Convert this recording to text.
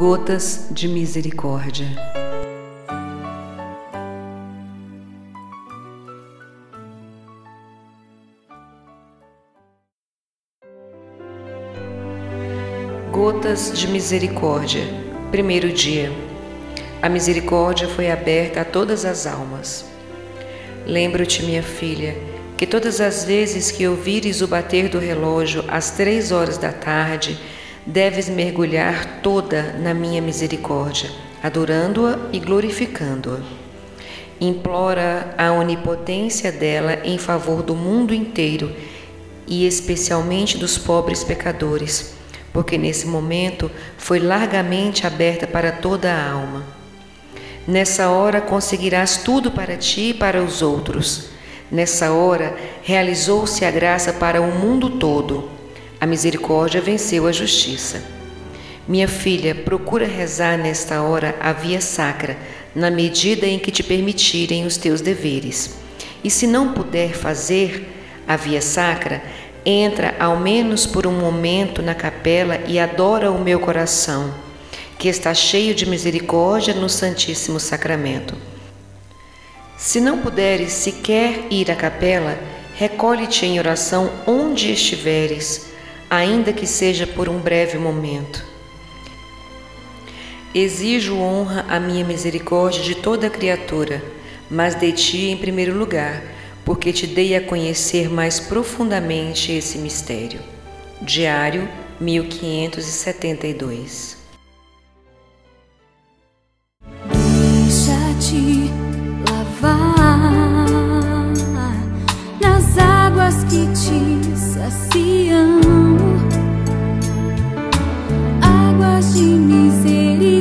Gotas de Misericórdia. Gotas de Misericórdia. Primeiro dia. A misericórdia foi aberta a todas as almas. Lembro-te, minha filha, que todas as vezes que ouvires o bater do relógio às três horas da tarde, deves mergulhar toda na minha misericórdia, adorando-a e glorificando-a. Implora a onipotência dela em favor do mundo inteiro e especialmente dos pobres pecadores, porque nesse momento foi largamente aberta para toda a alma. Nessa hora conseguirás tudo para ti e para os outros. Nessa hora realizou-se a graça para o mundo todo a misericórdia venceu a justiça. Minha filha, procura rezar nesta hora a via sacra, na medida em que te permitirem os teus deveres. E se não puder fazer a via sacra, entra ao menos por um momento na capela e adora o meu coração, que está cheio de misericórdia no Santíssimo Sacramento. Se não puderes sequer ir à capela, recolhe-te em oração onde estiveres ainda que seja por um breve momento. Exijo honra à minha misericórdia de toda criatura, mas de ti em primeiro lugar, porque te dei a conhecer mais profundamente esse mistério. Diário 1572 saciam. de misericórdia.